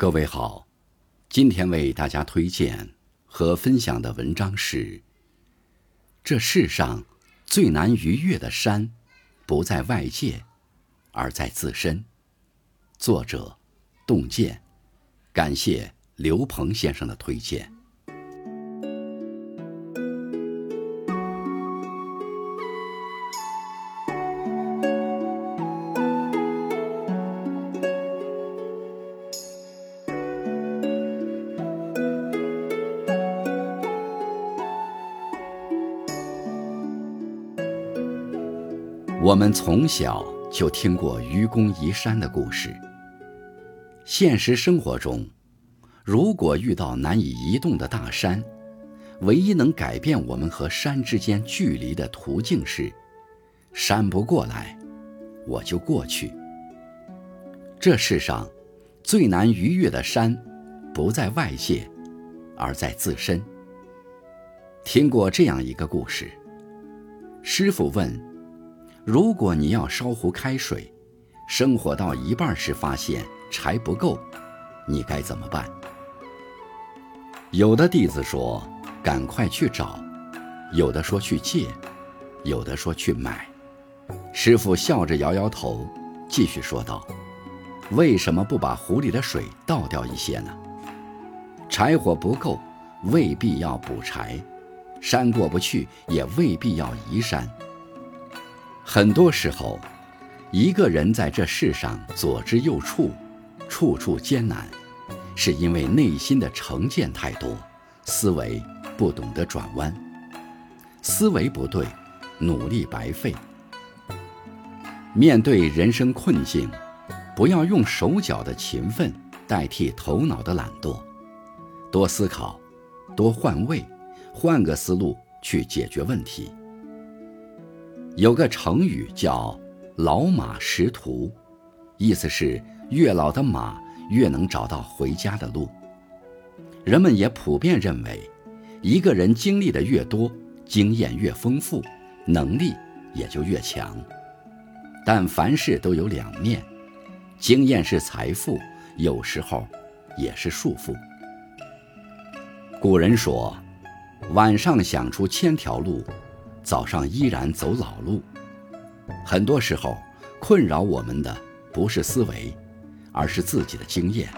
各位好，今天为大家推荐和分享的文章是《这世上最难逾越的山，不在外界，而在自身》。作者：洞见，感谢刘鹏先生的推荐。我们从小就听过愚公移山的故事。现实生活中，如果遇到难以移动的大山，唯一能改变我们和山之间距离的途径是：山不过来，我就过去。这世上最难逾越的山，不在外界，而在自身。听过这样一个故事：师傅问。如果你要烧壶开水，生火到一半时发现柴不够，你该怎么办？有的弟子说：“赶快去找。”有的说去借，有的说去买。师傅笑着摇摇头，继续说道：“为什么不把壶里的水倒掉一些呢？柴火不够，未必要补柴；山过不去，也未必要移山。”很多时候，一个人在这世上左支右绌，处处艰难，是因为内心的成见太多，思维不懂得转弯。思维不对，努力白费。面对人生困境，不要用手脚的勤奋代替头脑的懒惰，多思考，多换位，换个思路去解决问题。有个成语叫“老马识途”，意思是越老的马越能找到回家的路。人们也普遍认为，一个人经历的越多，经验越丰富，能力也就越强。但凡事都有两面，经验是财富，有时候也是束缚。古人说：“晚上想出千条路。”早上依然走老路，很多时候困扰我们的不是思维，而是自己的经验。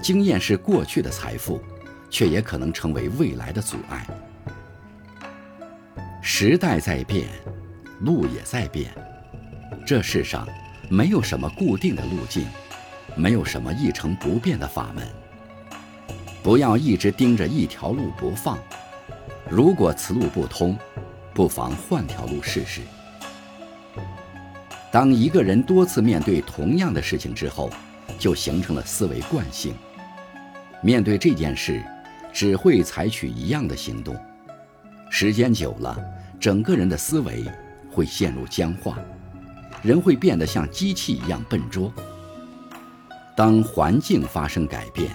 经验是过去的财富，却也可能成为未来的阻碍。时代在变，路也在变。这世上没有什么固定的路径，没有什么一成不变的法门。不要一直盯着一条路不放，如果此路不通。不妨换条路试试。当一个人多次面对同样的事情之后，就形成了思维惯性。面对这件事，只会采取一样的行动。时间久了，整个人的思维会陷入僵化，人会变得像机器一样笨拙。当环境发生改变，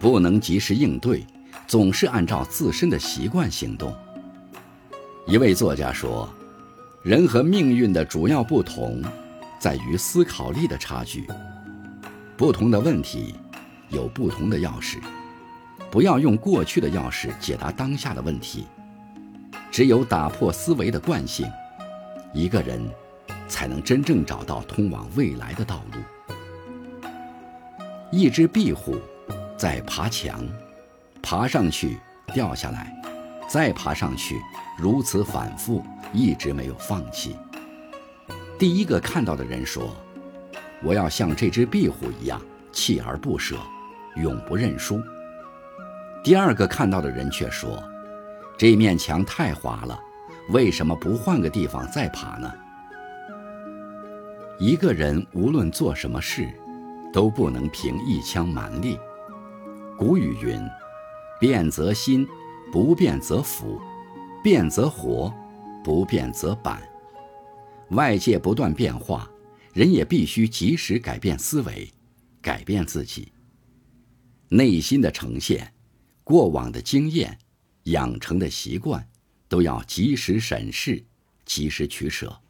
不能及时应对，总是按照自身的习惯行动。一位作家说：“人和命运的主要不同，在于思考力的差距。不同的问题，有不同的钥匙。不要用过去的钥匙解答当下的问题。只有打破思维的惯性，一个人才能真正找到通往未来的道路。一只壁虎在爬墙，爬上去，掉下来。”再爬上去，如此反复，一直没有放弃。第一个看到的人说：“我要像这只壁虎一样，锲而不舍，永不认输。”第二个看到的人却说：“这面墙太滑了，为什么不换个地方再爬呢？”一个人无论做什么事，都不能凭一腔蛮力。古语云：“变则新。”不变则腐，变则活，不变则板。外界不断变化，人也必须及时改变思维，改变自己。内心的呈现，过往的经验，养成的习惯，都要及时审视，及时取舍。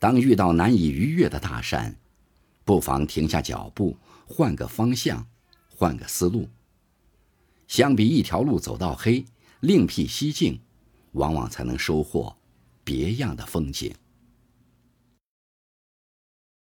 当遇到难以逾越的大山，不妨停下脚步，换个方向，换个思路。相比一条路走到黑，另辟蹊径，往往才能收获别样的风景。